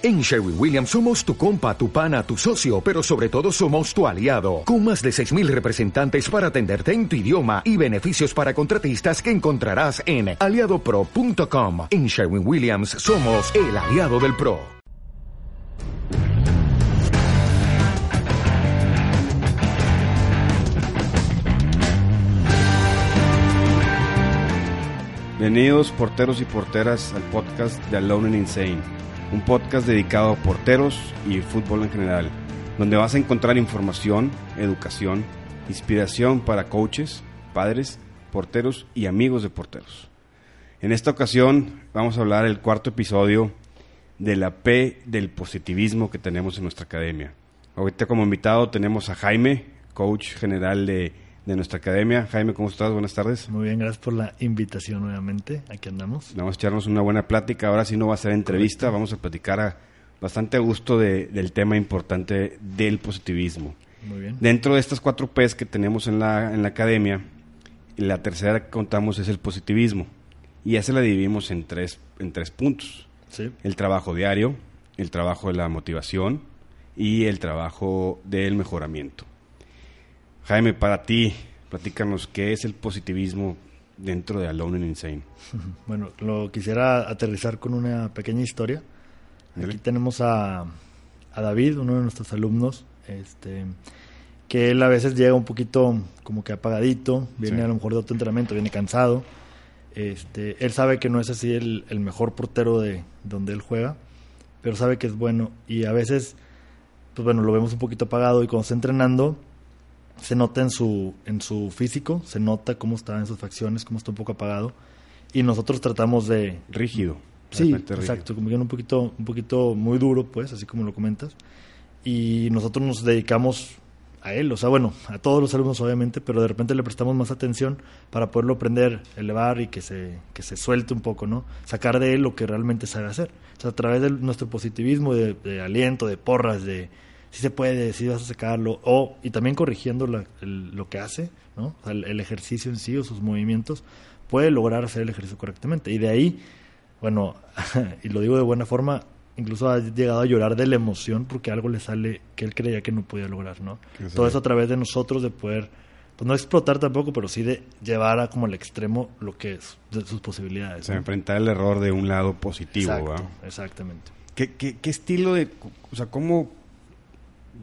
En Sherwin Williams somos tu compa, tu pana, tu socio, pero sobre todo somos tu aliado, con más de 6.000 representantes para atenderte en tu idioma y beneficios para contratistas que encontrarás en aliadopro.com. En Sherwin Williams somos el aliado del PRO. Bienvenidos porteros y porteras al podcast de Alone and Insane, un podcast dedicado a porteros y fútbol en general, donde vas a encontrar información, educación, inspiración para coaches, padres, porteros y amigos de porteros. En esta ocasión vamos a hablar el cuarto episodio de la P del positivismo que tenemos en nuestra academia. Ahorita como invitado tenemos a Jaime, coach general de de nuestra academia. Jaime, ¿cómo estás? Buenas tardes. Muy bien, gracias por la invitación nuevamente. Aquí andamos. Vamos a echarnos una buena plática. Ahora sí no va a ser entrevista, vamos a platicar a, bastante a gusto del tema importante del positivismo. Muy bien. Dentro de estas cuatro P's que tenemos en la, en la academia, la tercera que contamos es el positivismo. Y esa la dividimos en tres, en tres puntos. Sí. El trabajo diario, el trabajo de la motivación y el trabajo del mejoramiento. Jaime, para ti, platícanos qué es el positivismo dentro de Alone and Insane. Bueno, lo quisiera aterrizar con una pequeña historia. Aquí tenemos a, a, David, uno de nuestros alumnos, este, que él a veces llega un poquito como que apagadito, viene Sí. a lo mejor de otro entrenamiento, viene cansado. Este, él sabe que no es así el, el mejor portero de donde él juega, pero sabe que es bueno y a veces, pues bueno, lo vemos un poquito apagado y cuando está entrenando se nota en su, en su físico, se nota cómo está en sus facciones, cómo está un poco apagado. Y nosotros tratamos de... Rígido. Sí, exacto, como que un poquito, un poquito muy duro, pues, así como lo comentas. Y nosotros nos dedicamos a él, o sea, bueno, a todos los alumnos obviamente, pero de repente le prestamos más atención para poderlo aprender, elevar y que se, que se suelte un poco, ¿no? Sacar de él lo que realmente sabe hacer. O sea, a través de nuestro positivismo, de, de aliento, de porras, de si se puede, si vas a sacarlo, o, y también corrigiendo la- el- lo que hace, ¿no? O sea, el, el ejercicio en sí o sus movimientos, puede lograr hacer el ejercicio correctamente. Y de ahí, bueno, y lo digo de buena forma, incluso ha llegado a llorar de la emoción porque algo le sale que él creía que no podía lograr, ¿no? Todo eso a través de nosotros de poder, pues no explotar tampoco, pero sí de llevar a como al extremo lo que es de sus posibilidades. O sea, ¿no? enfrentar el error de un lado positivo, exactamente. ¿Qué, qué, qué estilo de... O sea, cómo...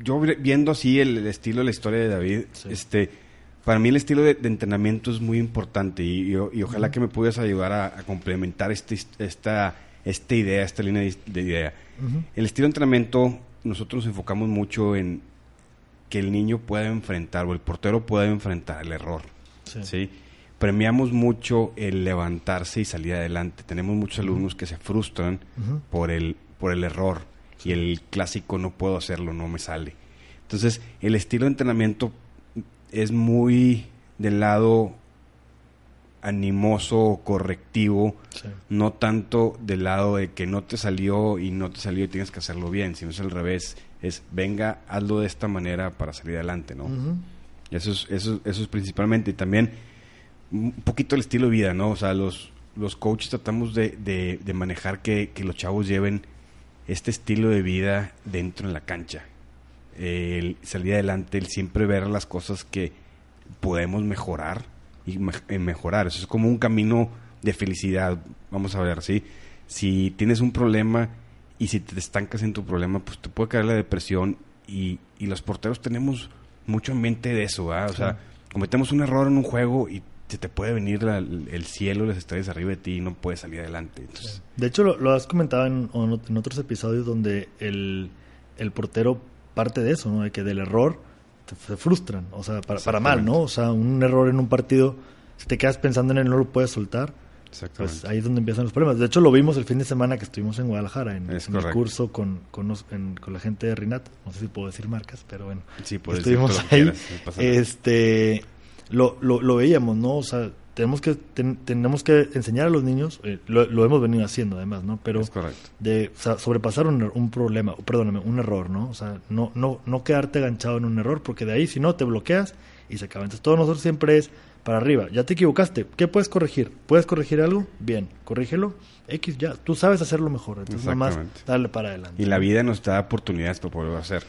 Yo vi- viendo así el, el estilo de la historia de David, Sí. este... Para mí el estilo de, de entrenamiento es muy importante y, y- y ojalá que me pudieras ayudar a, a complementar este, esta, esta idea, esta línea de, de idea. El estilo de entrenamiento, nosotros nos enfocamos mucho en que el niño pueda enfrentar o el portero pueda enfrentar el error. Sí. ¿sí? Premiamos mucho el levantarse y salir adelante. Tenemos muchos alumnos que se frustran por el, por el error y el clásico no puedo hacerlo, no me sale. Entonces, el estilo de entrenamiento es muy del lado animoso correctivo, Sí. no tanto del lado de que no te salió y no te salió y tienes que hacerlo bien, sino es al revés, es venga, hazlo de esta manera para salir adelante, ¿no? Eso es, eso, eso es principalmente. Y también un poquito el estilo de vida, ¿no? O sea, los, los coaches tratamos de, de- de manejar que, que los chavos lleven este estilo de vida dentro en la cancha. El salir adelante, el siempre ver las cosas que podemos mejorar y me- eh, mejorar. Eso es como un camino de felicidad. Vamos a ver, ¿sí? Si tienes un problema y si te estancas en tu problema, pues te puede caer la depresión. Y, y los porteros tenemos mucho en mente de eso, ¿verdad? O Sí. sea, cometemos un error en un juego y se te puede venir la- el cielo, las estrellas arriba de ti y no puedes salir adelante. Entonces, De hecho, lo, lo has comentado en, otros episodios donde el, el portero parte de eso, ¿no? De que del error te- se frustran, o sea, para, para mal, ¿no? O sea, un error en un partido, si te quedas pensando en él, no lo puedes soltar, exactamente. pues ahí es donde empiezan los problemas. De hecho, lo vimos el fin de semana que estuvimos en Guadalajara, en, en el curso con, con, en- con la gente de Rinat, no sé si puedo decir marcas, pero bueno. sí, puedes decir estuvimos que ahí, quieras, no este, lo, lo, lo veíamos, ¿no? O sea, tenemos que, ten- tenemos que enseñar a los niños, eh, lo, lo hemos venido haciendo además, ¿no? Pero es correcto. de o sea, sobrepasar un, un problema, perdóname, un error, ¿no? O sea, no, no, no quedarte enganchado en un error, porque de ahí si no te bloqueas y se acaba. Entonces todo nosotros siempre es para arriba. Ya te equivocaste. ¿Qué puedes corregir? ¿Puedes corregir algo? Bien, corrígelo. X ya. Tú sabes hacerlo mejor. Entonces, nada más darle para adelante. Y la vida nos da oportunidades para poderlo hacer.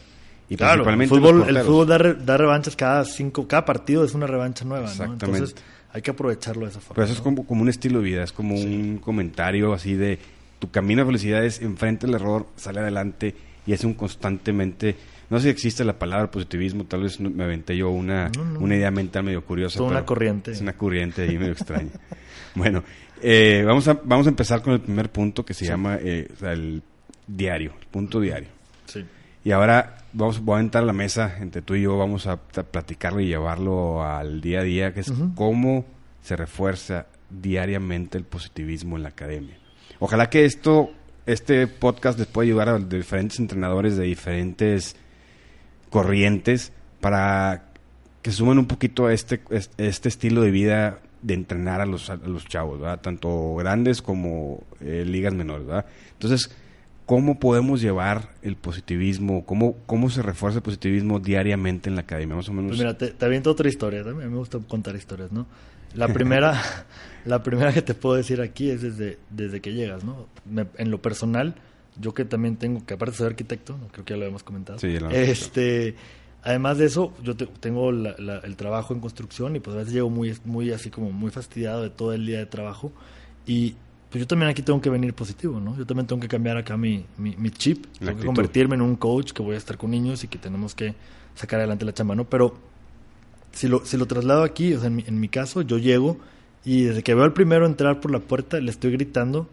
Y Claro, el principalmente los fútbol, el fútbol da, re- da revanchas cada cinco, cada partido es una revancha nueva, ¿no? Exactamente. Entonces hay que aprovecharlo de esa forma. Pero eso es como, como un estilo de vida, es como un comentario así de tu camino a felicidad es enfrente el error, sale adelante y es un constantemente, no sé si existe la palabra positivismo, tal vez me aventé yo una, No, no. una idea mental medio curiosa. Toda una corriente. Es una corriente ahí medio extraña. Bueno, eh, vamos, a, vamos a empezar con el primer punto que se llama eh, el diario, el punto diario. Sí. Y ahora vamos, voy a entrar a la mesa entre tú y yo, vamos a platicarlo y llevarlo al día a día, que es cómo se refuerza diariamente el positivismo en la academia. Ojalá que esto, este podcast les pueda ayudar a diferentes entrenadores de diferentes corrientes para que sumen un poquito a este, est- este estilo de vida de entrenar a los, a los chavos, ¿verdad? Tanto grandes como eh, ligas menores, ¿verdad? Entonces, ¿cómo podemos llevar el positivismo? ¿Cómo, ¿Cómo se refuerza el positivismo diariamente en la academia? Más o menos. Pues mira, te, te aviento otra historia. También a mí me gusta contar historias, ¿no? La primera, la primera que te puedo decir aquí es desde, desde que llegas, ¿no? Me- en lo personal, yo que también tengo, que aparte ser arquitecto, creo que ya lo habíamos comentado. Sí, lo este, además de eso, yo te- tengo la- la- el trabajo en construcción y pues a veces llego muy, muy así como muy fastidiado de todo el día de trabajo y pues yo también aquí tengo que venir positivo, ¿no? Yo también tengo que cambiar acá mi, mi, mi chip, La tengo que convertirme en un coach que voy a estar con niños y que tenemos que sacar adelante la chamba, ¿no? Pero si lo, si lo traslado aquí, o sea, en mi, en mi caso, yo llego y desde que veo al primero entrar por la puerta, le estoy gritando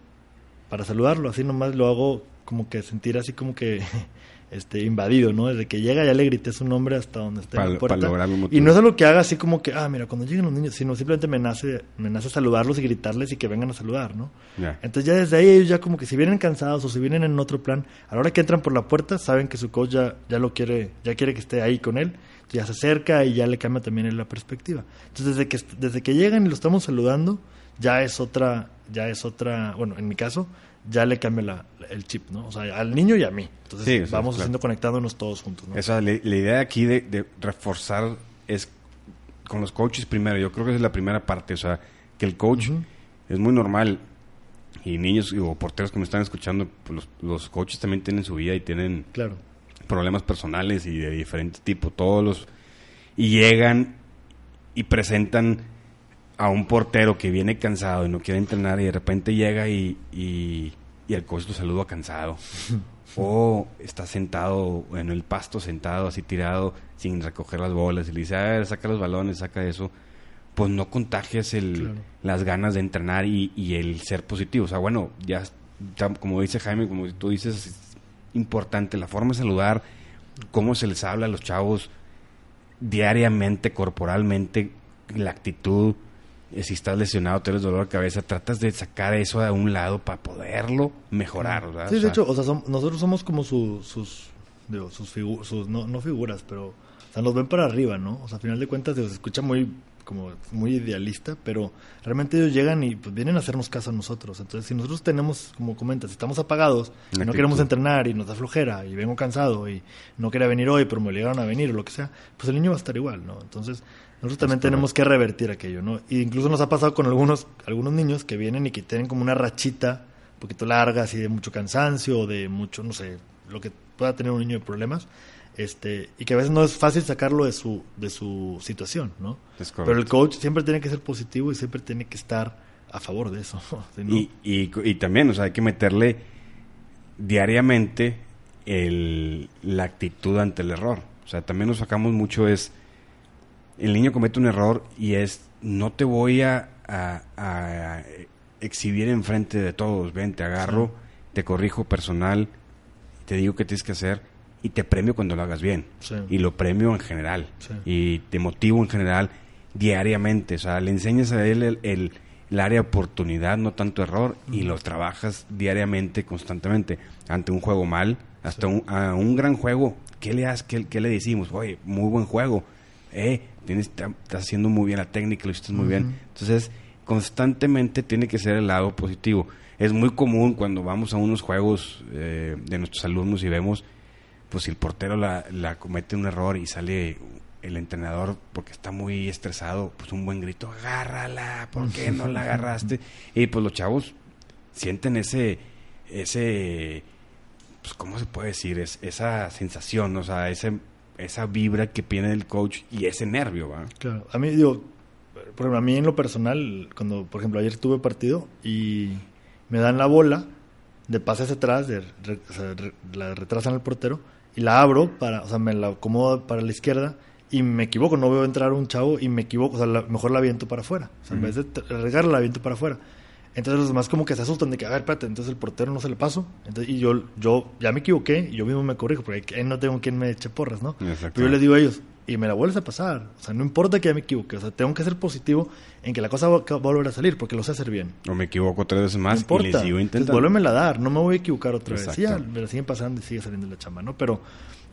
para saludarlo, así nomás lo hago como que sentir así como que este invadido, ¿no? Desde que llega ya le grité su nombre hasta donde está en la puerta. y no es algo que haga así como que, ah, mira, cuando lleguen los niños, sino simplemente me nace, me nace saludarlos y gritarles y que vengan a saludar, ¿no? Entonces ya desde ahí ellos ya como que si vienen cansados o si vienen en otro plan, a la hora que entran por la puerta saben que su coach ya, ya lo quiere, ya quiere que esté ahí con él, ya se acerca y ya le cambia también la perspectiva. Entonces desde que desde que llegan y lo estamos saludando, ya es otra, ya es otra, bueno, en mi caso, ya le cambia la, el chip, ¿no? O sea, al niño y a mí. Entonces Sí, vamos claro. haciendo conectándonos todos juntos, ¿no? Esa, la, la idea aquí de, de reforzar es con los coaches primero. Yo creo que esa es la primera parte. O sea, que el coach es muy normal. Y niños o porteros que me están escuchando, pues los, los coaches también tienen su vida y tienen Claro. problemas personales y de diferente tipo. Todos los. Y llegan y presentan a un portero que viene cansado y no quiere entrenar y de repente llega y, y, y el coach lo saluda cansado. o está sentado en el pasto, sentado así tirado, sin recoger las bolas y le dice, a ver, saca los balones, saca eso. Pues no contagias el, Claro. las ganas de entrenar y, y el ser positivo. O sea, bueno, ya, ya como dice Jaime, como tú dices, es importante la forma de saludar, cómo se les habla a los chavos diariamente, corporalmente, la actitud. Eh, Si estás lesionado, tienes dolor de cabeza, tratas de sacar eso a un lado para poderlo mejorar, ¿verdad? Sí, O de sea, hecho, o sea, nosotros somos como su- sus, digo, sus sus, no, no figuras, pero, o sea, nos ven para arriba, ¿no? O sea, a final de cuentas, digo, se escucha muy, como, muy idealista, pero realmente ellos llegan y pues vienen a hacernos caso a nosotros. Entonces, si nosotros tenemos, como comentas, estamos apagados, y no queremos entrenar y nos da flojera y vengo cansado y no quería venir hoy, pero me obligaron a venir o lo que sea, pues el niño va a estar igual, ¿no? Entonces, nosotros también tenemos que revertir aquello, ¿no? Y incluso nos ha pasado con algunos, algunos niños que vienen y que tienen como una rachita un poquito larga, así de mucho cansancio, o de mucho, no sé, lo que pueda tener un niño de problemas, este, y que a veces no es fácil sacarlo de su, de su situación, ¿no? Pero el coach siempre tiene que ser positivo y siempre tiene que estar a favor de eso. No- Y, y, y también, o sea, hay que meterle diariamente el, la actitud ante el error. O sea, también nos sacamos mucho es, el niño comete un error y es, no te voy a, a- a exhibir enfrente de todos, ven, te agarro, te corrijo personal, te digo qué tienes que hacer y te premio cuando lo hagas bien. Sí. Y lo premio en general. Sí. Y te motivo en general diariamente. O sea, le enseñas a él el, el- el área de oportunidad, no tanto error, y lo trabajas diariamente, constantemente. Ante un juego mal, hasta un, a un gran juego, ¿qué le, has, qué, qué le decimos? Oye, muy buen juego. Eh, tienes, estás haciendo muy bien la técnica, lo hiciste muy bien. Entonces, constantemente tiene que ser el lado positivo. Es muy común cuando vamos a unos juegos eh, de nuestros alumnos y vemos, pues si el portero la, la comete un error y sale el entrenador, porque está muy estresado, pues un buen grito, agárrala, ¿por qué no la agarraste? y pues los chavos sienten ese, ese, pues cómo se puede decir, es, esa sensación, o sea, ese, esa vibra que viene del coach y ese nervio, ¿va? Claro, a mí digo, por ejemplo, a mí en lo personal, cuando, por ejemplo, ayer tuve partido y me dan la bola de pase hacia atrás, de, o sea, la retrasan al portero y la abro para, o sea, me la acomodo para la izquierda y me equivoco, no veo entrar un chavo y me equivoco, o sea, mejor la aviento para afuera. O sea, en vez de regarla, la aviento para afuera. Entonces los demás como que se asustan de que, a ver, espérate, entonces el portero no se le pasó. Entonces, y yo, yo ya me equivoqué y yo mismo me corrijo, porque ahí no tengo quien me eche porras, ¿no? Pero yo les digo a ellos, y me la vuelves a pasar. O sea, no importa que ya me equivoque. O sea, tengo que ser positivo en que la cosa va a volver a salir porque lo sé hacer bien. O me equivoco tres veces más no y le sigo intentando. a dar. No me voy a equivocar otra vez. Sí, ya, me la siguen pasando y sigue saliendo la chamba, ¿no? Pero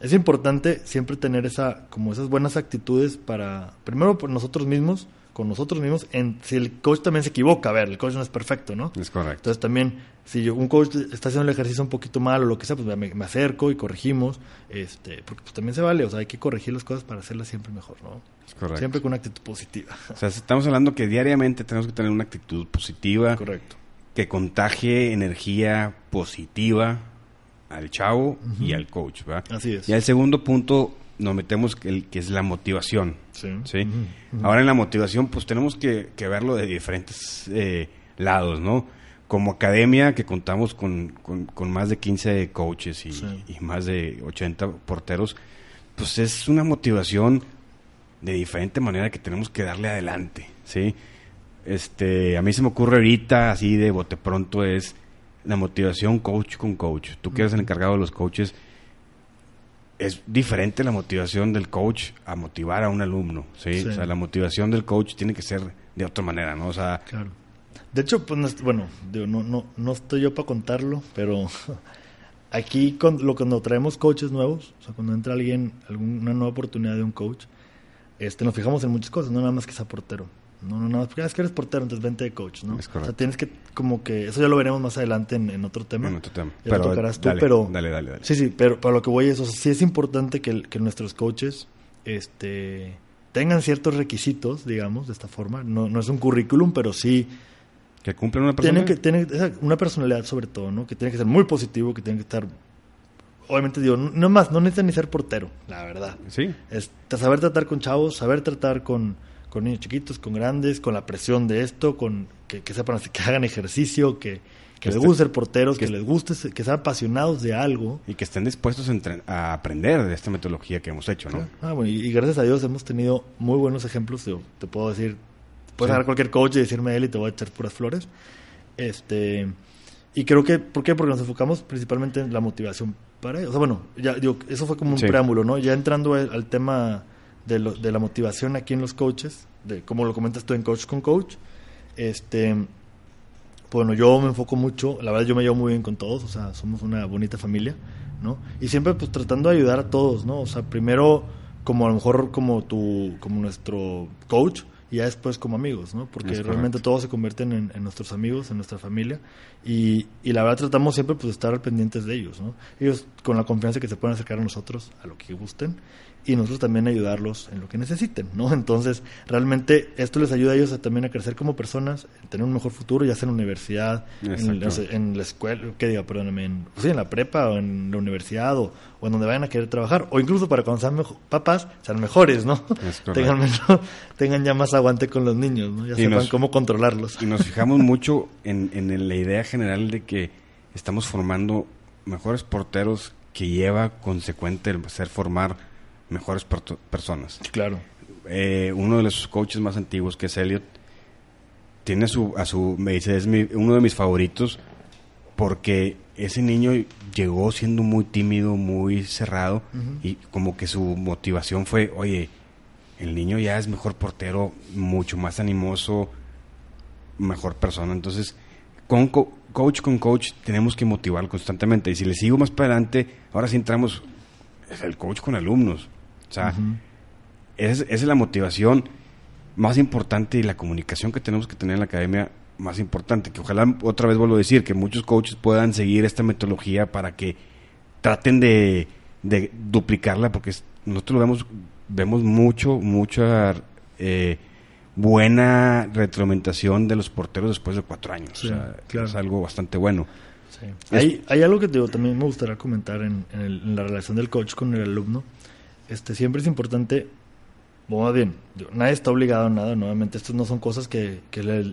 es importante siempre tener esa, como esas buenas actitudes para, primero por nosotros mismos, con nosotros mismos, en, si el coach también se equivoca, a ver, el coach no es perfecto, ¿no? Es correcto. Entonces también, si un coach está haciendo el ejercicio un poquito mal o lo que sea, pues me, acerco y corregimos, este, porque pues también se vale, o sea, hay que corregir las cosas para hacerlas siempre mejor, ¿no? Es correcto. Siempre con una actitud positiva. O sea, estamos hablando que diariamente tenemos que tener una actitud positiva. Correcto. Que contagie energía positiva al chavo y al coach, ¿va? Así es. Y el segundo punto nos metemos que, el, que es la motivación. Sí. Ahora en la motivación pues tenemos que, verlo de diferentes eh, lados, ¿no? Como academia que contamos con, con, más de 15 coaches y, y, más de 80 porteros, pues es una motivación de diferente manera que tenemos que darle adelante, ¿sí? Este, a mí se me ocurre ahorita así de bote pronto es la motivación coach con coach. Tú que eres el encargado de los coaches, es diferente la motivación del coach a motivar a un alumno, ¿sí? O sea, la motivación del coach tiene que ser de otra manera, ¿no? O sea... Claro. De hecho, pues, bueno, no, no, no estoy yo para contarlo, pero aquí con, lo, cuando traemos coaches nuevos, o sea, cuando entra alguien, alguna nueva oportunidad de un coach, este, nos fijamos en muchas cosas, no nada más que sea portero. No, no, no, porque es que eres portero, entonces vente de coach, ¿no? Es correcto. O sea, tienes que, como que, eso ya lo veremos más adelante en, otro tema. En otro tema. Ya pero, tocarás tú, pero... Dale, dale, dale. Sí, sí, pero para lo que voy es, o sea, sí es importante que, que nuestros coaches, este, tengan ciertos requisitos, digamos, de esta forma. No, no es un currículum, pero sí... Que cumplen una personalidad. Tienen que tener una personalidad sobre todo, ¿no? Que tiene que ser muy positivo, que tiene que estar obviamente digo, no más, no necesitan ni ser portero, la verdad. Sí. Es saber tratar con chavos, saber tratar con, con niños chiquitos, con grandes, con la presión de esto, con que, sepan que hagan ejercicio, que, que, les guste ser porteros, que, les guste, que sean apasionados de algo. Y que estén dispuestos a, aprender de esta metodología que hemos hecho, ¿no? Ah, bueno, y, gracias a Dios hemos tenido muy buenos ejemplos. te puedo decir, puedes agarrar cualquier coach y decirme a él y te voy a echar puras flores. Este, y creo que, ¿por qué? Porque nos enfocamos principalmente en la motivación para ellos. O sea, bueno, ya digo, eso fue como un preámbulo, ¿no? Ya entrando al tema de, lo, de la motivación aquí en los coaches, de como lo comentas tú en Coach con Coach. Este, bueno, yo me enfoco mucho, la verdad yo me llevo muy bien con todos, o sea, somos una bonita familia, ¿no? Y siempre pues tratando de ayudar a todos, ¿no? O sea, primero como a lo mejor como tu, como nuestro coach, y ya después como amigos, ¿no? Porque realmente todos se convierten en, en, nuestros amigos, en nuestra familia, y, y, la verdad tratamos siempre pues de estar pendientes de ellos, ¿no? Ellos con la confianza que se pueden acercar a nosotros, a lo que gusten, y nosotros también ayudarlos en lo que necesiten, ¿no? Entonces, realmente esto les ayuda a ellos también a crecer como personas, a tener un mejor futuro, ya sea en la universidad, en, la escuela, ¿qué diga? Perdóname, en, pues en la prepa o en la universidad o, en donde vayan a querer trabajar, o incluso para cuando sean papás, sean mejores, ¿no? tengan, tengan ya más aguante con los niños, ¿no? Ya sepan cómo controlarlos. Y nos fijamos mucho en, en la idea general de que estamos formando mejores porteros que lleva consecuente el ser formar mejores personas. Claro. Eh, uno de los coaches más antiguos, que es Elliot, tiene su, a su, me dice, es uno de mis favoritos porque ese niño llegó siendo muy tímido, muy cerrado y como que su motivación fue, oye, el niño ya es mejor portero, mucho más animoso, mejor persona. Entonces, con coach con coach tenemos que motivar constantemente. Y si le sigo más para adelante, ahora sí entramos el coach con alumnos. O sea, esa, es, la motivación más importante y la comunicación que tenemos que tener en la academia más importante. Que ojalá, otra vez vuelvo a decir, que muchos coaches puedan seguir esta metodología para que traten de, duplicarla, porque nosotros lo vemos vemos mucho, mucha eh, buena retroalimentación de los porteros después de cuatro años. Sí, o sea, claro. es algo bastante bueno. Sí. Hay, hay algo que te digo, también me gustaría comentar en, en el- en la relación del coach con el alumno. Este, siempre es importante, o más bien, digo, nadie está obligado a nada, nuevamente, estas no son cosas que, que le,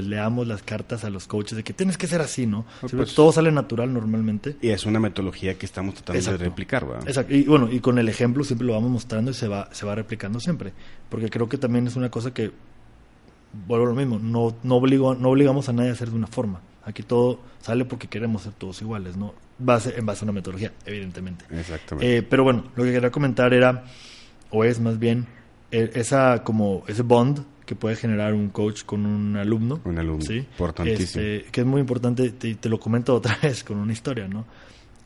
leamos las cartas a los coaches de que tienes que ser así, ¿no? Pues, Siempre todo sale natural normalmente. Y es una metodología que estamos tratando Exacto. de replicar, ¿verdad? Exacto. Y bueno, y con el ejemplo siempre lo vamos mostrando y se va, se va replicando siempre. Porque creo que también es una cosa que, vuelvo a lo mismo, no, no, obligo, no obligamos a nadie a hacer de una forma. Aquí todo sale porque queremos ser todos iguales, ¿no? Base, en base a una metodología, evidentemente. Exactamente. Eh, pero bueno, lo que quería comentar era, o es más bien, eh, esa como ese bond que puede generar un coach con un alumno. Un alumno, ¿sí? importantísimo. Este, que es muy importante, te, te lo comento otra vez con una historia, ¿no?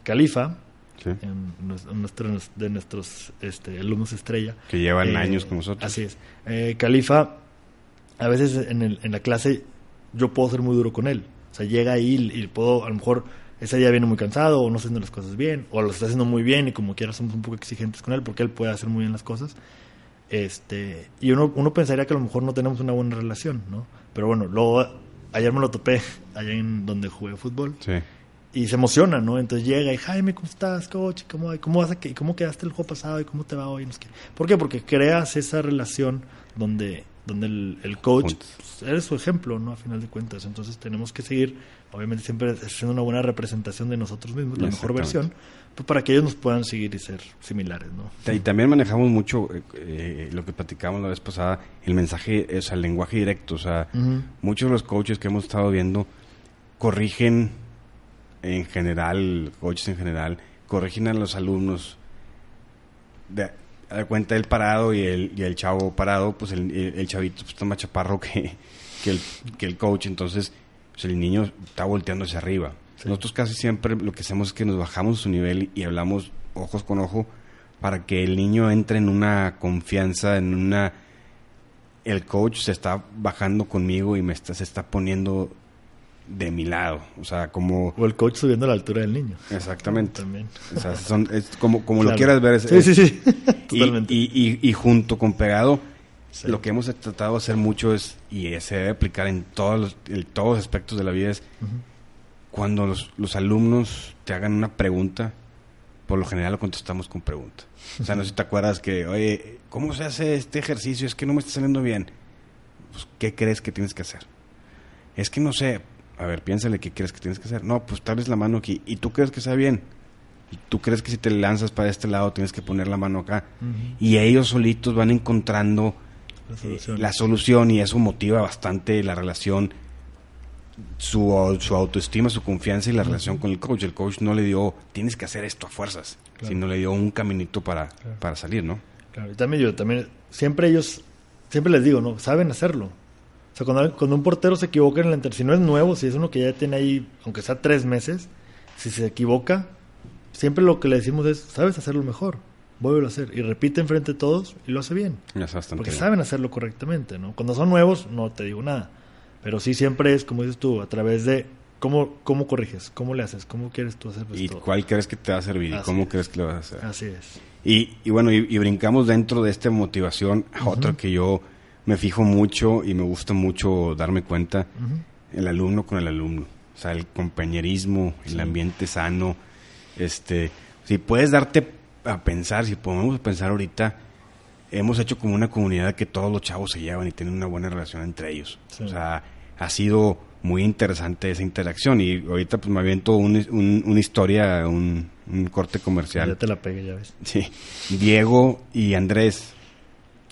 Califa, Sí. en en nuestros, de nuestros este, alumnos estrella. Que llevan Eh, años con nosotros. Así es. Eh, Califa, a veces en, el- en la clase yo puedo ser muy duro con él. O sea, llega ahí y, y puedo, a lo mejor ese día viene muy cansado o no haciendo las cosas bien o lo está haciendo muy bien y como quiera somos un poco exigentes con él porque él puede hacer muy bien las cosas. Este, y uno, uno pensaría que a lo mejor no tenemos una buena relación, ¿no? Pero bueno, luego ayer me lo topé allá en donde jugué fútbol Sí. y se emociona, ¿no? Entonces llega y Jaime, ¿cómo estás, coach? ¿Cómo, cómo, vas a que- cómo quedaste el juego pasado y cómo te va hoy? ¿Por qué? Porque creas esa relación donde, donde el, el coach pues, eres su ejemplo, ¿no? A final de cuentas. Entonces tenemos que seguir, obviamente, siempre haciendo una buena representación de nosotros mismos, la mejor versión, pues, para que ellos nos puedan seguir y ser similares, ¿no? Y también manejamos mucho eh, eh, lo que platicamos la vez pasada, el mensaje, o sea, el lenguaje directo. O sea, muchos de los coaches que hemos estado viendo corrigen en general, coaches en general, corrigen a los alumnos. De, a cuenta del parado y el, y el chavo parado, pues el, el- el chavito pues, está más chaparro que, que, el, que el coach. Entonces, pues, el niño está volteando hacia arriba. Sí. Nosotros casi siempre lo que hacemos es que nos bajamos su nivel y hablamos ojos con ojo para que el niño entre en una confianza, en una... El coach se está bajando conmigo y me está, se está poniendo de mi lado. O sea, como... O el coach subiendo a la altura del niño. Exactamente. También. O sea, son, es como, como lo quieras ver. es- Sí, sí, sí. y, Totalmente. y, y- y junto con pegado, Sí. lo que hemos tratado de hacer mucho es, y se debe aplicar en todos los, en todos los aspectos de la vida, es cuando los, los alumnos te hagan una pregunta, por lo general lo contestamos con pregunta. O sea, no sé si te acuerdas que, oye, ¿cómo se hace este ejercicio? Es que no me está saliendo bien. Pues, ¿qué crees que tienes que hacer? Es que no sé. A ver, piénsale qué crees que tienes que hacer. No, pues tal la mano aquí. ¿Y tú crees que está bien? ¿Y tú crees que si te lanzas para este lado tienes que poner la mano acá? Y ellos solitos van encontrando La eh, solución. la solución y eso motiva bastante la relación, su, su autoestima, su confianza y la relación con el coach. El coach no le dio, tienes que hacer esto a fuerzas, Claro. sino le dio un caminito para, Claro. para salir, ¿no? Claro, y también yo, también, siempre ellos, siempre les digo, ¿no? Saben hacerlo. O sea, cuando, cuando un portero se equivoca en el enter, si no es nuevo, si es uno que ya tiene ahí, aunque sea tres meses, si se equivoca, siempre lo que le decimos es, sabes hacerlo mejor, vuelve a hacer. Y repite enfrente de todos y lo hace bien. Es Porque bien. saben hacerlo correctamente, ¿no? Cuando son nuevos, no te digo nada. Pero sí siempre es, como dices tú, a través de cómo, cómo corriges, cómo le haces, cómo quieres tú hacer ¿Y esto. cuál crees que te va a servir? ¿Y cómo es. crees que lo vas a hacer? Así es. Y, y bueno, y, y brincamos dentro de esta motivación a otra que yo me fijo mucho y me gusta mucho darme cuenta, el alumno con el alumno. O sea, el compañerismo, el ambiente sano. Este, si puedes darte a pensar, si podemos pensar ahorita, hemos hecho como una comunidad que todos los chavos se llevan y tienen una buena relación entre ellos. Sí. O sea, ha sido muy interesante esa interacción y ahorita pues me aviento un- un- una historia, un, un corte comercial. Ya te la pegué, ya ves. Sí. Diego y Andrés,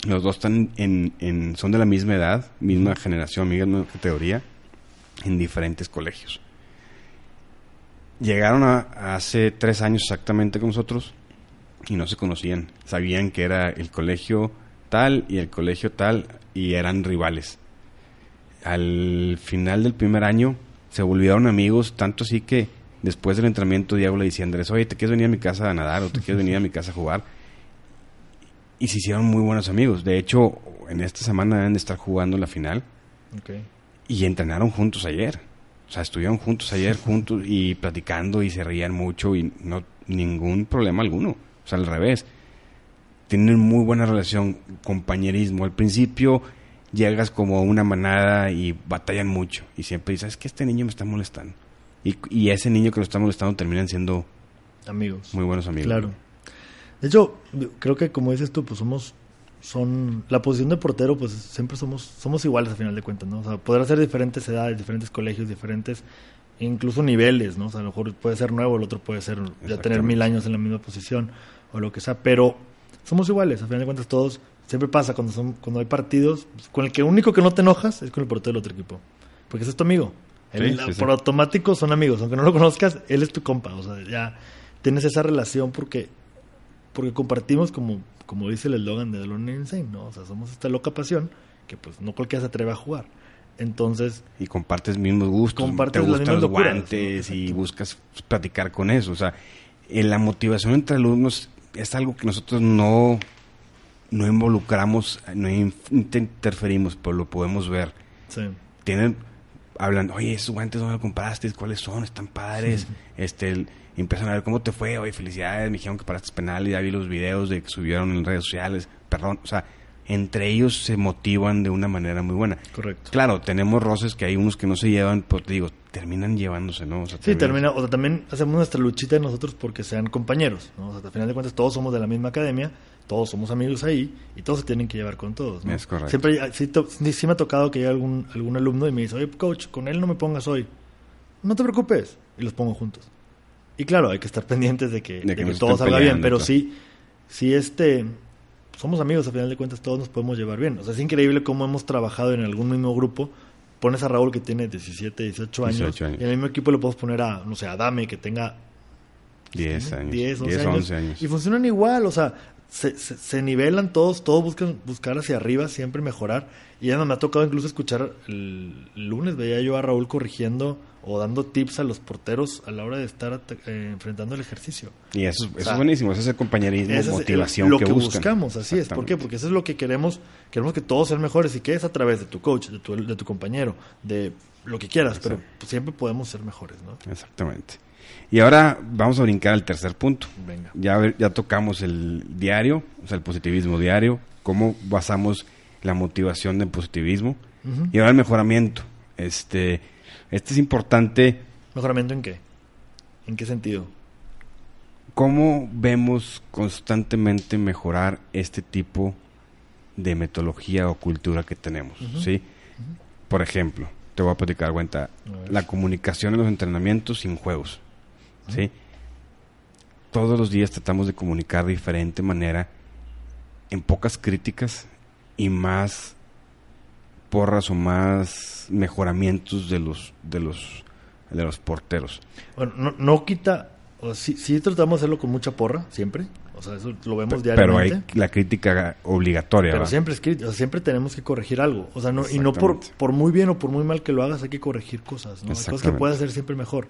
los dos están en, en- son de la misma edad, misma generación, misma categoría, en diferentes colegios. Llegaron a, hace tres años exactamente con nosotros y no se conocían. Sabían que era el colegio tal y el colegio tal y eran rivales. Al final del primer año se volvieron amigos, tanto así que después del entrenamiento Diego le decía a Andrés, oye, ¿te quieres venir a mi casa a nadar o te quieres venir a mi casa a jugar? Y se hicieron muy buenos amigos. De hecho, en esta semana deben de estar jugando la final y entrenaron juntos ayer. O sea, estuvieron juntos ayer, juntos y platicando y se reían mucho y no ningún problema alguno. O sea, al revés. tienen muy buena relación, compañerismo. Al principio llegas como una manada y batallan mucho. Y siempre dices, es que este niño me está molestando. Y, y ese niño que lo está molestando terminan siendo amigos. Muy buenos amigos. Claro. De hecho, creo que como dices tú, pues somos son la posición de portero pues siempre somos somos iguales a final de cuentas no o sea podrá ser diferentes edades diferentes colegios diferentes incluso niveles no o sea a lo mejor puede ser nuevo el otro puede ser ya tener mil años en la misma posición o lo que sea pero somos iguales a final de cuentas todos siempre pasa cuando son cuando hay partidos con el que único que no te enojas es con el portero del otro equipo porque ese es tu amigo. Por automático son amigos aunque no lo conozcas él es tu compa o sea ya tienes esa relación porque porque compartimos como como dice el eslogan de The Lone Insane, ¿no? O sea, somos esta loca pasión que pues no cualquiera se atreve a jugar. Entonces... Y compartes mismos gustos, compartes te gustan los guantes y buscas platicar con eso. O sea, en la motivación entre alumnos es algo que nosotros no, no involucramos, no interferimos, pero lo podemos ver. Sí. Tienen, hablan, oye, esos guantes no los compraste, ¿cuáles son? Están padres. este y empiezan a ver cómo te fue, oye, felicidades, me dijeron que paraste penal y ya vi los videos de que subieron en redes sociales, perdón, o sea, entre ellos se motivan de una manera muy buena. Correcto. Claro, tenemos roces que hay unos que no se llevan, pero te digo, terminan llevándose, ¿no? O sea, sí, termina, o sea, también hacemos nuestra luchita nosotros porque sean compañeros, ¿no? O sea, al final de cuentas todos somos de la misma academia, todos somos amigos ahí y todos se tienen que llevar con todos, ¿no? Es correcto. Siempre, sí, sí me ha tocado que haya algún, algún alumno y me dice, oye, coach, con él no me pongas hoy. No te preocupes. Y los pongo juntos. Y claro, hay que estar pendientes de que, todo salga bien, pero sí, sí este, somos amigos, a final de cuentas todos nos podemos llevar bien. O sea, es increíble cómo hemos trabajado en algún mismo grupo. Pones a Raúl que tiene 17, 18 años, y en el mismo equipo le podemos poner a, no sé, a Dame que tenga 10 años, 10, 11, años, Y funcionan igual, o sea, se, se, nivelan todos, todos buscan buscar hacia arriba, siempre mejorar. Y ya me ha tocado incluso escuchar el lunes, veía yo a Raúl corrigiendo o dando tips a los porteros a la hora de estar eh, enfrentando el ejercicio. Y eso, es buenísimo, ese es el compañerismo, motivación lo que, buscamos, así es. ¿Por qué? Porque eso es lo que queremos, queremos que todos sean mejores y que es a través de tu coach, de tu, de tu compañero, de lo que quieras, pero siempre podemos ser mejores, ¿no? Exactamente. Y ahora vamos a brincar al tercer punto. Venga. Ya, ya tocamos el diario, o sea, el positivismo diario, cómo basamos la motivación del positivismo. Y ahora el mejoramiento. Este este es importante. ¿Mejoramiento en qué? ¿En qué sentido? ¿Cómo vemos constantemente mejorar este tipo de metodología o cultura que tenemos? ¿sí? Por ejemplo, te voy a platicar cuenta, la comunicación en los entrenamientos sin juegos. ¿Sí? Todos los días tratamos de comunicar de diferente manera, en pocas críticas y más porras o más mejoramientos de los de los de los porteros. Bueno, no, no quita, o sí, sí, tratamos de hacerlo con mucha porra, siempre. O sea, eso lo vemos diariamente. Pero hay la crítica obligatoria. Pero siempre es crítica, o sea, siempre tenemos que corregir algo. O sea, no, y no por, por muy bien o por muy mal que lo hagas, hay que corregir cosas, ¿no? Cosas que puedes hacer siempre mejor.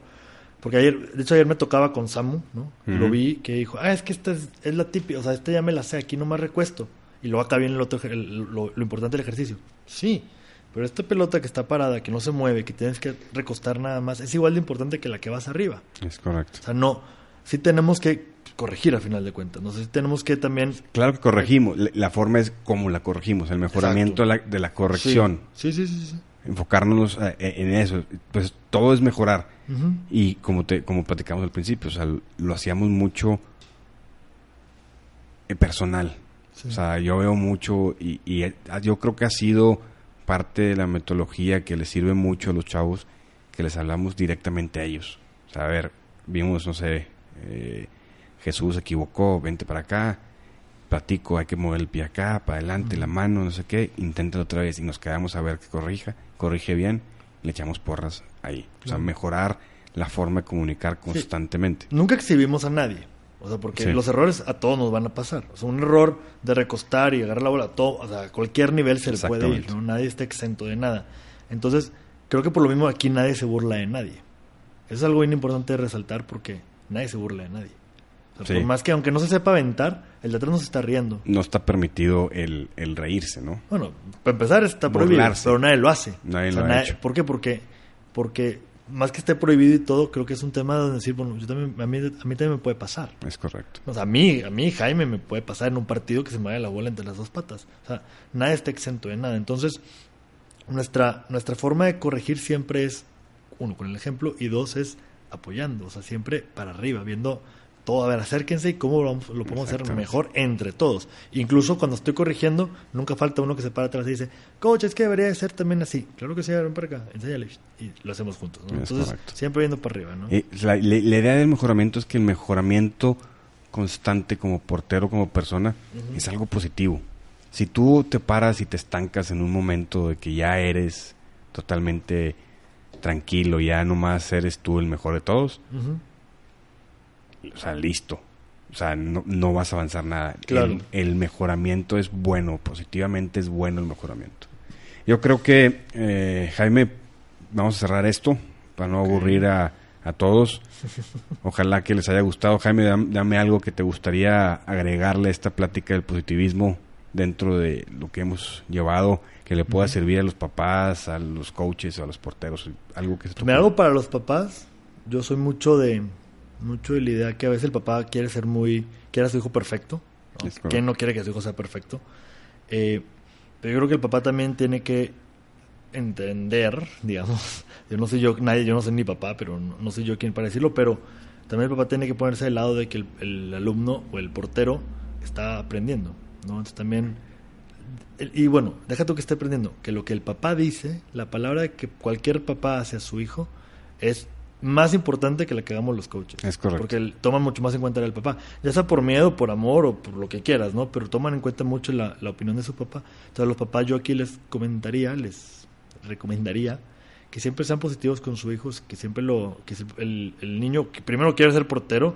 Porque ayer, de hecho ayer me tocaba con Samu, ¿no? Lo vi que dijo, ah, es que esta es, es, la típica, o sea, esta ya me la sé, aquí no más recuesto. Y luego acá viene el otro, lo, lo importante del ejercicio. Sí, pero esta pelota que está parada, que no se mueve, que tienes que recostar nada más, es igual de importante que la que vas arriba. Es correcto. O sea, no, sí tenemos que corregir a final de cuentas. No sé si tenemos que también... Claro que corregimos. La forma es como la corregimos, el mejoramiento de la, corrección. Sí. sí, sí, sí, Enfocarnos eh, en eso. Pues todo es mejorar. Y como te como platicamos al principio, o sea, lo hacíamos mucho eh, personal. O sea, yo veo mucho y, y yo creo que ha sido parte de la metodología que les sirve mucho a los chavos, que les hablamos directamente a ellos. O sea, a ver, vimos, no sé, eh, Jesús se equivocó, vente para acá, platico, hay que mover el pie acá, para adelante, la mano, no sé qué, inténtalo otra vez y nos quedamos a ver que corrija, corrige bien, le echamos porras ahí. O sea, mejorar la forma de comunicar constantemente. Nunca exhibimos a nadie. O sea, porque los errores a todos nos van a pasar. O sea, un error de recostar y agarrar la bola a todo, o sea, a cualquier nivel se le puede ir, ¿no? Nadie está exento de nada. Entonces, creo que por lo mismo aquí nadie se burla de nadie. Eso es algo bien importante de resaltar porque nadie se burla de nadie. O sea, Por más que aunque no se sepa aventar, el de atrás no se está riendo. No está permitido el, el reírse, ¿no? Bueno, para empezar está prohibido, pero nadie lo hace. Nadie lo ha hecho. ¿Por qué? Porque, porque más que esté prohibido y todo, creo que es un tema de decir, bueno, yo también, a, mí, a mí también me puede pasar. Es correcto. O sea, a mí, a mí, Jaime, me puede pasar en un partido que se me vaya la bola entre las dos patas. O sea, nadie está exento de nada. Entonces, nuestra, nuestra forma de corregir siempre es, uno, con el ejemplo, y dos, es apoyando. O sea, siempre para arriba, viendo todo, a ver, acérquense y cómo lo, lo podemos hacer mejor entre todos. Incluso cuando estoy corrigiendo, nunca falta uno que se para atrás y dice, coach, es que debería de ser también así. Claro que sí, ven para acá, enséñale. Y lo hacemos juntos, ¿no? Es Entonces, correcto. siempre viendo para arriba, ¿no? Eh, la, la- la idea del mejoramiento es que el mejoramiento constante como portero, como persona, es algo positivo. Si tú te paras y te estancas en un momento de que ya eres totalmente tranquilo, ya nomás eres tú el mejor de todos. O sea, listo. O sea, no, no vas a avanzar nada. Claro. El, el mejoramiento es bueno, positivamente es bueno el mejoramiento. Yo creo que, eh, Jaime, vamos a cerrar esto para no aburrir a, a todos. Ojalá que les haya gustado. Jaime, dam- dame algo que te gustaría agregarle a esta plática del positivismo dentro de lo que hemos llevado, que le pueda servir a los papás, a los coaches, a los porteros. Algo que se te Me hago para los papás. Yo soy mucho de mucho de la idea que a veces el papá quiere ser muy quiere a su hijo perfecto. ¿Quién no quiere que su hijo sea perfecto? Eh, pero yo creo que el papá también tiene que entender, digamos. Yo no soy yo, nadie, yo no soy ni papá, pero no, no soy yo quien para decirlo, pero también el papá tiene que ponerse del lado de que el, el alumno o el portero está aprendiendo, ¿no? Entonces también y bueno, deja tú que esté aprendiendo, que lo que el papá dice, la palabra que cualquier papá hace a su hijo, es más importante que la que hagamos los coaches. Es correcto. Porque el- toman mucho más en cuenta el papá, ya sea por miedo, por amor o por lo que quieras, ¿no? Pero toman en cuenta mucho la, la opinión de su papá. Entonces, los papás, yo aquí les comentaría, les recomendaría que siempre sean positivos con sus hijos, que siempre lo, que el, el niño que primero quiere ser portero,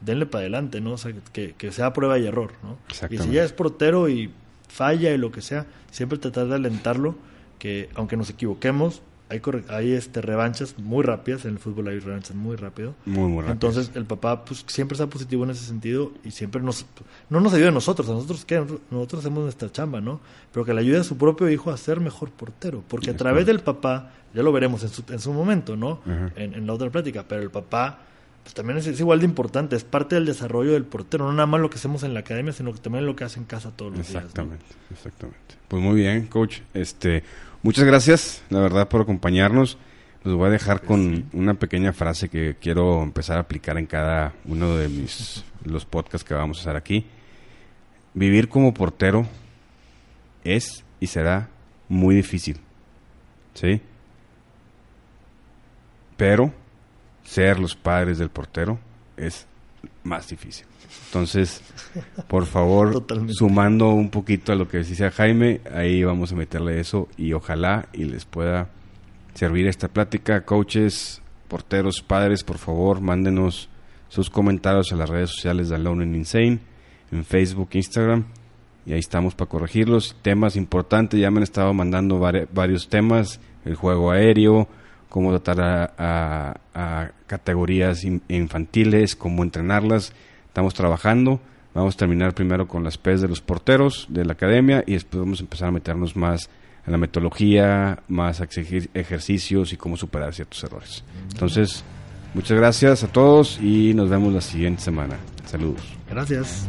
denle para adelante, ¿no? O sea, que, que sea prueba y error, ¿no? Y si ya es portero y falla y lo que sea, siempre tratar de alentarlo, que aunque nos equivoquemos, hay, hay este, revanchas muy rápidas, en el fútbol hay revanchas muy rápido. Muy, muy rápido. Entonces el papá pues siempre está positivo en ese sentido y siempre nos no nos ayuda a nosotros, a nosotros qué, nosotros hacemos nuestra chamba, ¿no? Pero que le ayude a su propio hijo a ser mejor portero, porque a través del papá, ya lo veremos en su, en su momento, ¿no? En, en la otra plática, pero el papá pues también es, es igual de importante, es parte del desarrollo del portero, no nada más lo que hacemos en la academia, sino que también lo que hace en casa todos los días. ¿no? Exactamente, exactamente. Pues muy bien, coach. Este, muchas gracias, la verdad, por acompañarnos. Los voy a dejar con una pequeña frase que quiero empezar a aplicar en cada uno de mis los podcasts que vamos a hacer aquí. Vivir como portero es y será muy difícil. ¿Sí? Pero ser los padres del portero es más difícil. Entonces, por favor, Totalmente. sumando un poquito a lo que decía Jaime, ahí vamos a meterle eso y ojalá y les pueda servir esta plática. Coaches, porteros, padres, por favor, mándenos sus comentarios a las redes sociales de Alone and Insane, en Facebook, Instagram, y ahí estamos para corregirlos. Temas importantes, ya me han estado mandando vari- varios temas, el juego aéreo, cómo tratar a, categorías in- infantiles, cómo entrenarlas. Estamos trabajando. Vamos a terminar primero con las P's de los porteros de la academia y después vamos a empezar a meternos más en la metodología, más a exigir ejercicios y cómo superar ciertos errores. Entonces, muchas gracias a todos y nos vemos la siguiente semana. Saludos. Gracias.